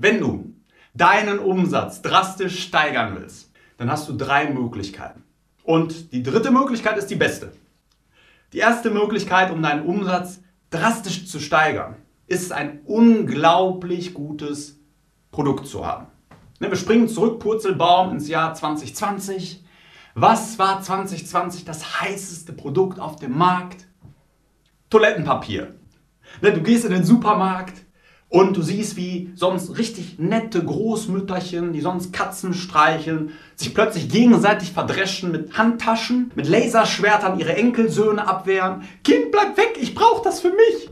Wenn du deinen Umsatz drastisch steigern willst, dann hast du drei Möglichkeiten. Und die dritte Möglichkeit ist die beste. Die erste Möglichkeit, um deinen Umsatz drastisch zu steigern, ist ein unglaublich gutes Produkt zu haben. Ne, wir springen zurück, Purzelbaum, ins Jahr 2020. Was war 2020 das heißeste Produkt auf dem Markt? Toilettenpapier. Ne, du gehst in den Supermarkt und du siehst, wie sonst richtig nette Großmütterchen, die sonst Katzen streicheln, sich plötzlich gegenseitig verdreschen mit Handtaschen, mit Laserschwertern ihre Enkelsöhne abwehren. Kind, bleib weg, ich brauche das für mich.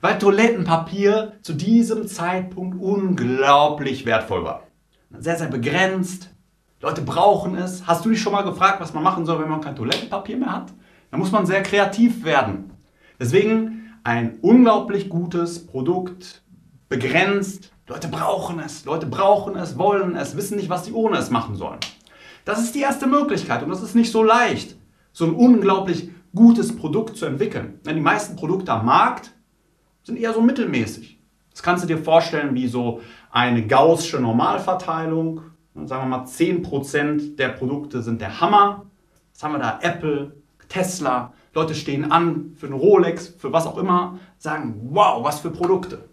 Weil Toilettenpapier zu diesem Zeitpunkt unglaublich wertvoll war. Sehr, sehr begrenzt. Leute brauchen es. Hast du dich schon mal gefragt, was man machen soll, wenn man kein Toilettenpapier mehr hat? Da muss man sehr kreativ werden. Deswegen ein unglaublich gutes Produkt, begrenzt. Leute brauchen es, Leute brauchen es, wollen es, wissen nicht, was sie ohne es machen sollen. Das ist die erste Möglichkeit und das ist nicht so leicht, so ein unglaublich gutes Produkt zu entwickeln. Denn die meisten Produkte am Markt sind eher so mittelmäßig. Das kannst du dir vorstellen wie so eine gaußsche Normalverteilung. Sagen wir mal, 10% der Produkte sind der Hammer. Jetzt haben wir da Apple, Tesla, Leute stehen an für eine Rolex, für was auch immer, sagen, wow, was für Produkte.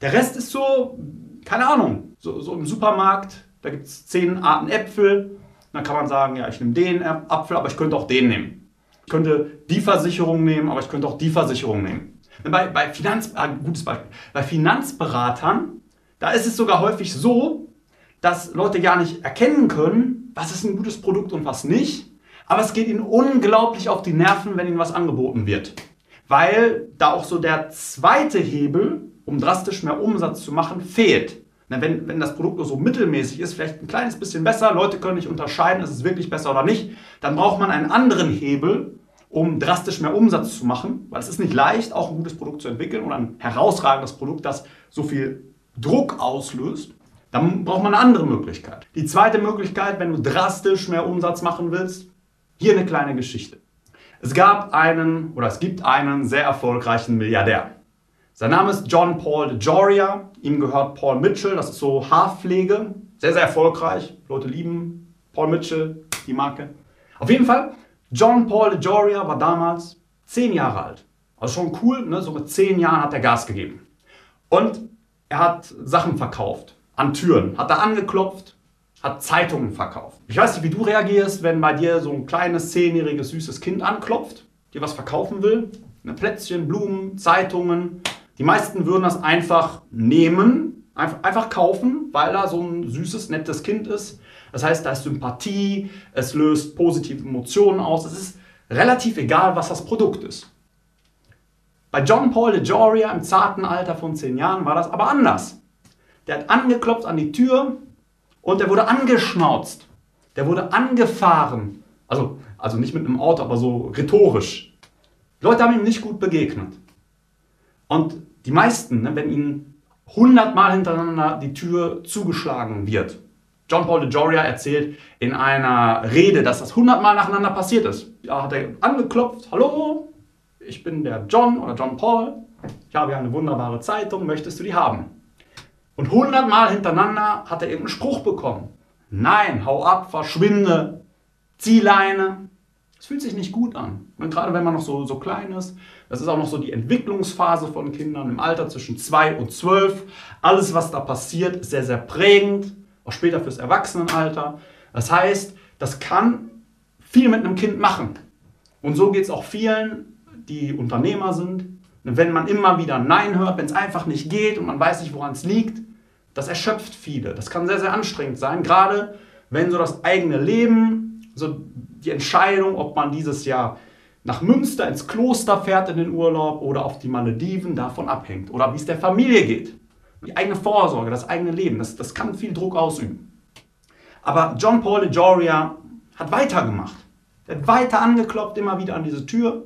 Der Rest ist so, keine Ahnung, so, so im Supermarkt, da gibt es zehn Arten Äpfel. Dann kann man sagen, ja, ich nehme den Apfel, aber ich könnte auch den nehmen. Ich könnte die Versicherung nehmen, aber ich könnte auch die Versicherung nehmen. Bei, bei, Finanz, äh, gutes Beispiel, bei Finanzberatern, da ist es sogar häufig so, dass Leute gar nicht erkennen können, was ist ein gutes Produkt und was nicht. Aber es geht ihnen unglaublich auf die Nerven, wenn ihnen was angeboten wird. Weil da auch so der zweite Hebel, um drastisch mehr Umsatz zu machen, fehlt. wenn, wenn das Produkt nur so mittelmäßig ist, vielleicht ein kleines bisschen besser, Leute können nicht unterscheiden, ist es wirklich besser oder nicht, dann braucht man einen anderen Hebel, um drastisch mehr Umsatz zu machen, weil es ist nicht leicht, auch ein gutes Produkt zu entwickeln oder ein herausragendes Produkt, das so viel Druck auslöst. Dann braucht man eine andere Möglichkeit. Die zweite Möglichkeit, wenn du drastisch mehr Umsatz machen willst, hier eine kleine Geschichte. Es gab einen oder es gibt einen sehr erfolgreichen Milliardär. Sein Name ist John Paul DeJoria. Ihm gehört Paul Mitchell. Das ist so Haarpflege. Sehr, sehr erfolgreich. Leute lieben Paul Mitchell, die Marke. Auf jeden Fall, John Paul DeJoria war damals zehn Jahre alt. Also schon cool, ne? so mit zehn Jahren hat er Gas gegeben. Und er hat Sachen verkauft, an Türen, hat da angeklopft, hat Zeitungen verkauft. Ich weiß nicht, wie du reagierst, wenn bei dir so ein kleines, zehnjähriges, süßes Kind anklopft, dir was verkaufen will. Eine Plätzchen, Blumen, Zeitungen. Die meisten würden das einfach nehmen, einfach, kaufen, weil da so ein süßes, nettes Kind ist. Das heißt, da ist Sympathie, es löst positive Emotionen aus. Es ist relativ egal, was das Produkt ist. Bei John Paul de Joria im zarten Alter von zehn Jahren war das aber anders. Der hat angeklopft an die Tür und der wurde angeschnauzt. Der wurde angefahren. Also, also nicht mit einem Auto, aber so rhetorisch. Die Leute haben ihm nicht gut begegnet. Und die meisten, ne, wenn ihnen hundertmal hintereinander die Tür zugeschlagen wird, John Paul de Joria erzählt in einer Rede, dass das hundertmal nacheinander passiert ist. Ja, hat er angeklopft, hallo, ich bin der John oder John Paul, ich habe ja eine wunderbare Zeitung, möchtest du die haben? Und hundertmal hintereinander hat er irgendeinen Spruch bekommen. Nein, hau ab, verschwinde, zieh Leine. Das fühlt sich nicht gut an. Und gerade wenn man noch so, so klein ist, das ist auch noch so die Entwicklungsphase von Kindern im Alter zwischen 2 und 12. Alles, was da passiert, ist sehr, sehr prägend, auch später fürs Erwachsenenalter. Das heißt, das kann viel mit einem Kind machen. Und so geht es auch vielen, die Unternehmer sind, wenn man immer wieder Nein hört, wenn es einfach nicht geht und man weiß nicht, woran es liegt, das erschöpft viele. Das kann sehr, sehr anstrengend sein, gerade wenn so das eigene Leben, so die Entscheidung, ob man dieses Jahr nach Münster ins Kloster fährt in den Urlaub oder auf die Malediven davon abhängt. Oder wie es der Familie geht. Die eigene Vorsorge, das eigene Leben, das, das kann viel Druck ausüben. Aber John Paul de Joria hat weitergemacht. Er hat weiter angeklopft, immer wieder an diese Tür.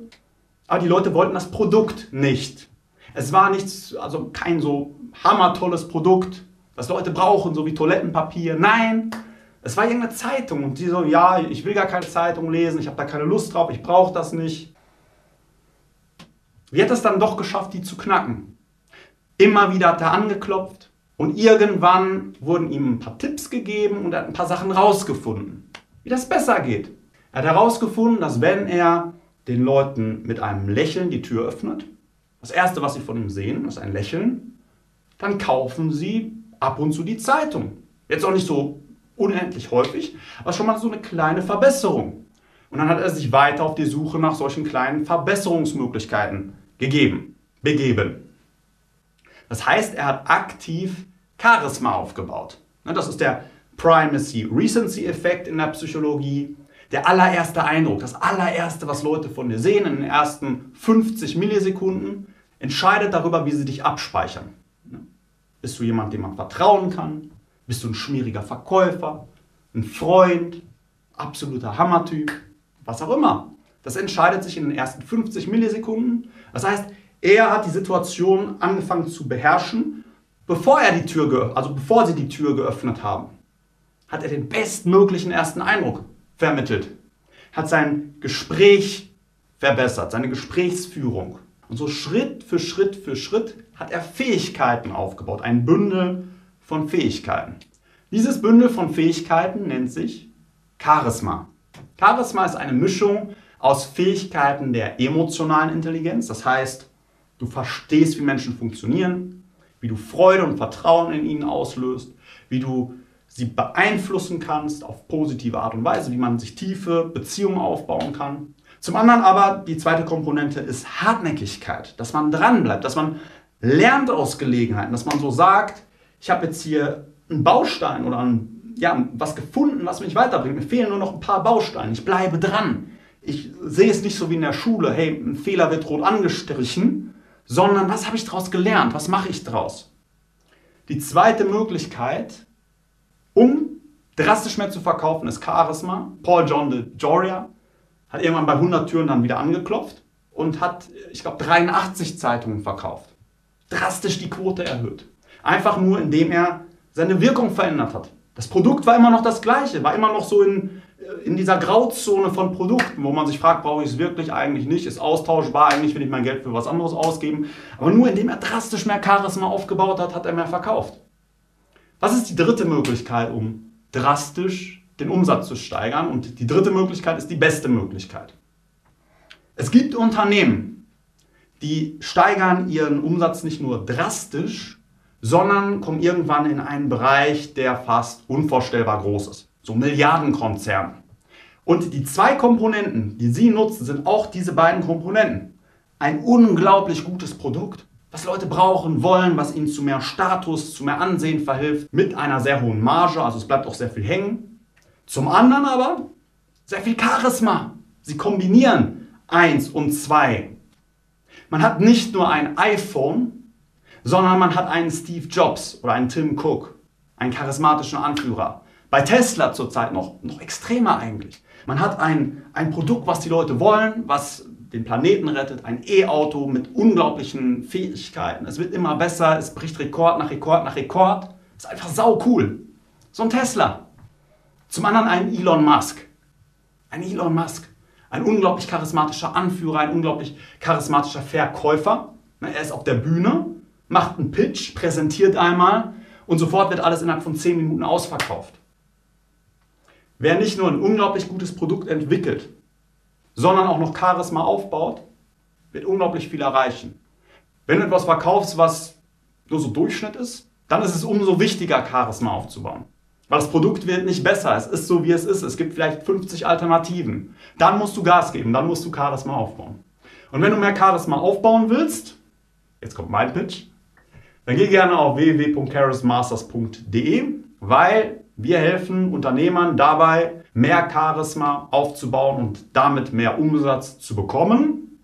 Aber die Leute wollten das Produkt nicht. Es war nichts, also kein so hammertolles Produkt, was Leute brauchen, so wie Toilettenpapier. Nein, es war irgendeine Zeitung und die so, ja, ich will gar keine Zeitung lesen, ich habe da keine Lust drauf, ich brauche das nicht. Wie hat es dann doch geschafft, die zu knacken? Immer wieder hat er angeklopft, Und irgendwann wurden ihm ein paar Tipps gegeben und er hat ein paar Sachen rausgefunden, wie das besser geht. Er hat herausgefunden, dass wenn er den Leuten mit einem Lächeln die Tür öffnet, das Erste, was sie von ihm sehen, ist ein Lächeln, dann kaufen sie ab und zu die Zeitung. Jetzt auch nicht so unendlich häufig, aber schon mal so eine kleine Verbesserung. Und dann hat er sich weiter auf die Suche nach solchen kleinen Verbesserungsmöglichkeiten gegeben, begeben. Das heißt, er hat aktiv Charisma aufgebaut. Ne, das ist der Primacy-Recency-Effekt in der Psychologie. Der allererste Eindruck, das allererste, was Leute von dir sehen in den ersten 50 Millisekunden, entscheidet darüber, wie sie dich abspeichern. Bist du jemand, dem man vertrauen kann? Bist du ein schmieriger Verkäufer? Ein Freund? Absoluter Hammertyp? Was auch immer. Das entscheidet sich in den ersten 50 Millisekunden. Das heißt, er hat die Situation angefangen zu beherrschen, bevor er die Tür also bevor sie die Tür geöffnet haben. Hat er den bestmöglichen ersten Eindruck vermittelt. Hat sein Gespräch verbessert, seine Gesprächsführung. Und so Schritt für Schritt für Schritt hat er Fähigkeiten aufgebaut, ein Bündel von Fähigkeiten. Dieses Bündel von Fähigkeiten nennt sich Charisma. Charisma ist eine Mischung aus Fähigkeiten der emotionalen Intelligenz, das heißt Du verstehst, wie Menschen funktionieren, wie du Freude und Vertrauen in ihnen auslöst, wie du sie beeinflussen kannst auf positive Art und Weise, wie man sich tiefe Beziehungen aufbauen kann. Zum anderen aber, die zweite Komponente ist Hartnäckigkeit, dass man dranbleibt, dass man lernt aus Gelegenheiten, dass man so sagt, ich habe jetzt hier einen Baustein oder ein, ja, was gefunden, was mich weiterbringt. Mir fehlen nur noch ein paar Bausteine. Ich bleibe dran. Ich sehe es nicht so wie in der Schule, hey, ein Fehler wird rot angestrichen, sondern was habe ich daraus gelernt? Was mache ich daraus? Die zweite Möglichkeit, um drastisch mehr zu verkaufen, ist Charisma. Paul John de Joria hat irgendwann bei 100 Türen dann wieder angeklopft und hat, ich glaube, 83 Zeitungen verkauft. Drastisch die Quote erhöht. Einfach nur, indem er seine Wirkung verändert hat. Das Produkt war immer noch das gleiche, war immer noch so in, in dieser Grauzone von Produkten, wo man sich fragt, brauche ich es wirklich eigentlich nicht, ist austauschbar, eigentlich will ich mein Geld für was anderes ausgeben. Aber nur indem er drastisch mehr Charisma aufgebaut hat, hat er mehr verkauft. Was ist die dritte Möglichkeit, um drastisch den Umsatz zu steigern? Und die dritte Möglichkeit ist die beste Möglichkeit. Es gibt Unternehmen, die steigern ihren Umsatz nicht nur drastisch, sondern kommen irgendwann in einen Bereich, der fast unvorstellbar groß ist so Milliardenkonzern. Und die zwei Komponenten, die Sie nutzen, sind auch diese beiden Komponenten. Ein unglaublich gutes Produkt, was Leute brauchen, wollen, was ihnen zu mehr Status, zu mehr Ansehen verhilft, mit einer sehr hohen Marge, also es bleibt auch sehr viel hängen. Zum anderen aber sehr viel Charisma. Sie kombinieren eins und zwei. Man hat nicht nur ein iPhone, sondern man hat einen Steve Jobs oder einen Tim Cook, einen charismatischen Anführer. Bei Tesla zurzeit noch, noch extremer eigentlich. Man hat ein, ein Produkt, was die Leute wollen, was den Planeten rettet, ein E-Auto mit unglaublichen Fähigkeiten. Es wird immer besser, es bricht Rekord nach Rekord nach Rekord. Ist einfach sau cool. So ein Tesla. Zum anderen ein Elon Musk. Ein Elon Musk. Ein unglaublich charismatischer Anführer, ein unglaublich charismatischer Verkäufer. Er ist auf der Bühne, macht einen Pitch, präsentiert einmal und sofort wird alles innerhalb von 10 Minuten ausverkauft. Wer nicht nur ein unglaublich gutes Produkt entwickelt, sondern auch noch Charisma aufbaut, wird unglaublich viel erreichen. Wenn du etwas verkaufst, was nur so Durchschnitt ist, dann ist es umso wichtiger, Charisma aufzubauen. Weil das Produkt wird nicht besser, es ist so, wie es ist. Es gibt vielleicht 50 Alternativen. Dann musst du Gas geben, dann musst du Charisma aufbauen. Und wenn du mehr Charisma aufbauen willst, jetzt kommt mein Pitch, dann geh gerne auf www.charismasters.de, weil wir helfen Unternehmern dabei, mehr Charisma aufzubauen und damit mehr Umsatz zu bekommen.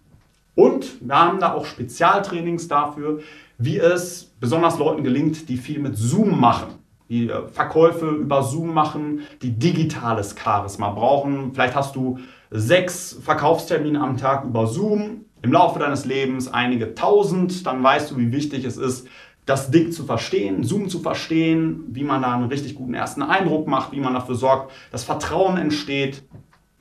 Und wir haben da auch Spezialtrainings dafür, wie es besonders Leuten gelingt, die viel mit Zoom machen, die äh, Verkäufe über Zoom machen, die digitales Charisma brauchen. Vielleicht hast du sechs Verkaufstermine am Tag über Zoom. Im Laufe deines Lebens einige tausend, dann weißt du, wie wichtig es ist, das Ding zu verstehen, Zoom zu verstehen, wie man da einen richtig guten ersten Eindruck macht, wie man dafür sorgt, dass Vertrauen entsteht.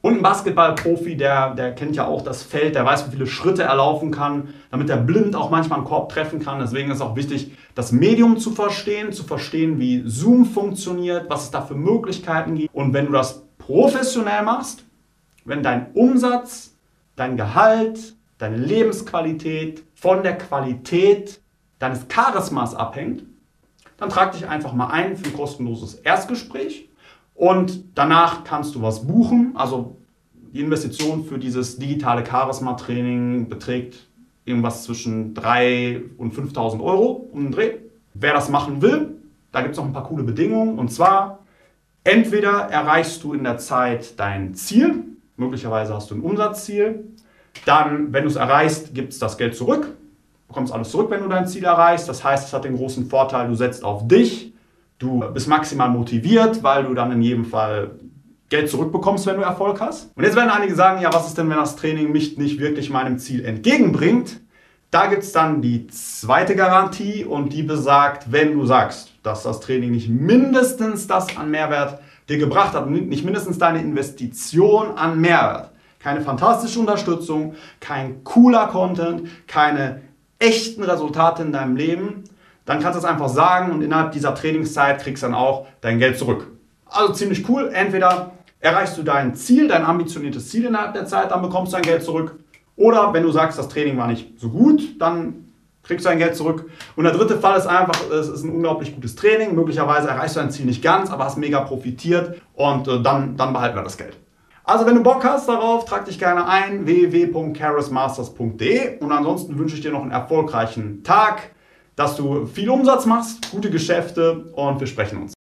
Und ein Basketballprofi, der, der kennt ja auch das Feld, der weiß, wie viele Schritte er laufen kann, damit er blind auch manchmal einen Korb treffen kann. Deswegen ist es auch wichtig, das Medium zu verstehen, zu verstehen, wie Zoom funktioniert, was es da für Möglichkeiten gibt. Und wenn du das professionell machst, wenn dein Umsatz, dein Gehalt, deine Lebensqualität von der Qualität deines Charismas abhängt, dann trag dich einfach mal ein für ein kostenloses Erstgespräch und danach kannst du was buchen. Also die Investition für dieses digitale Charisma-Training beträgt irgendwas zwischen 3.000 und 5.000 Euro um den Dreh. Wer das machen will, da gibt es noch ein paar coole Bedingungen. Und zwar, entweder erreichst du in der Zeit dein Ziel, möglicherweise hast du ein Umsatzziel. Dann, wenn du es erreichst, gibt es das Geld zurück. Bekommst alles zurück, wenn du dein Ziel erreichst. Das heißt, es hat den großen Vorteil, du setzt auf dich, Du bist maximal motiviert, weil du dann in jedem Fall Geld zurückbekommst, wenn du Erfolg hast. Und jetzt werden einige sagen, ja, was ist denn, wenn das Training mich nicht wirklich meinem Ziel entgegenbringt? Da gibt es dann die zweite Garantie und die besagt, wenn du sagst, dass das Training nicht mindestens das an Mehrwert dir gebracht hat, nicht mindestens deine Investition an Mehrwert, keine fantastische Unterstützung, kein cooler Content, keine echten Resultate in deinem Leben, dann kannst du es einfach sagen und innerhalb dieser Trainingszeit kriegst du dann auch dein Geld zurück. Also ziemlich cool. Entweder erreichst du dein Ziel, dein ambitioniertes Ziel innerhalb der Zeit, dann bekommst du dein Geld zurück. Oder wenn du sagst, das Training war nicht so gut, dann kriegst du dein Geld zurück. Und der dritte Fall ist einfach, es ist ein unglaublich gutes Training. Möglicherweise erreichst du dein Ziel nicht ganz, aber hast mega profitiert und äh, dann, dann behalten wir das Geld. Also wenn du Bock hast darauf, trag dich gerne ein www.charismasters.de und ansonsten wünsche ich dir noch einen erfolgreichen Tag dass du viel Umsatz machst, gute Geschäfte und wir sprechen uns.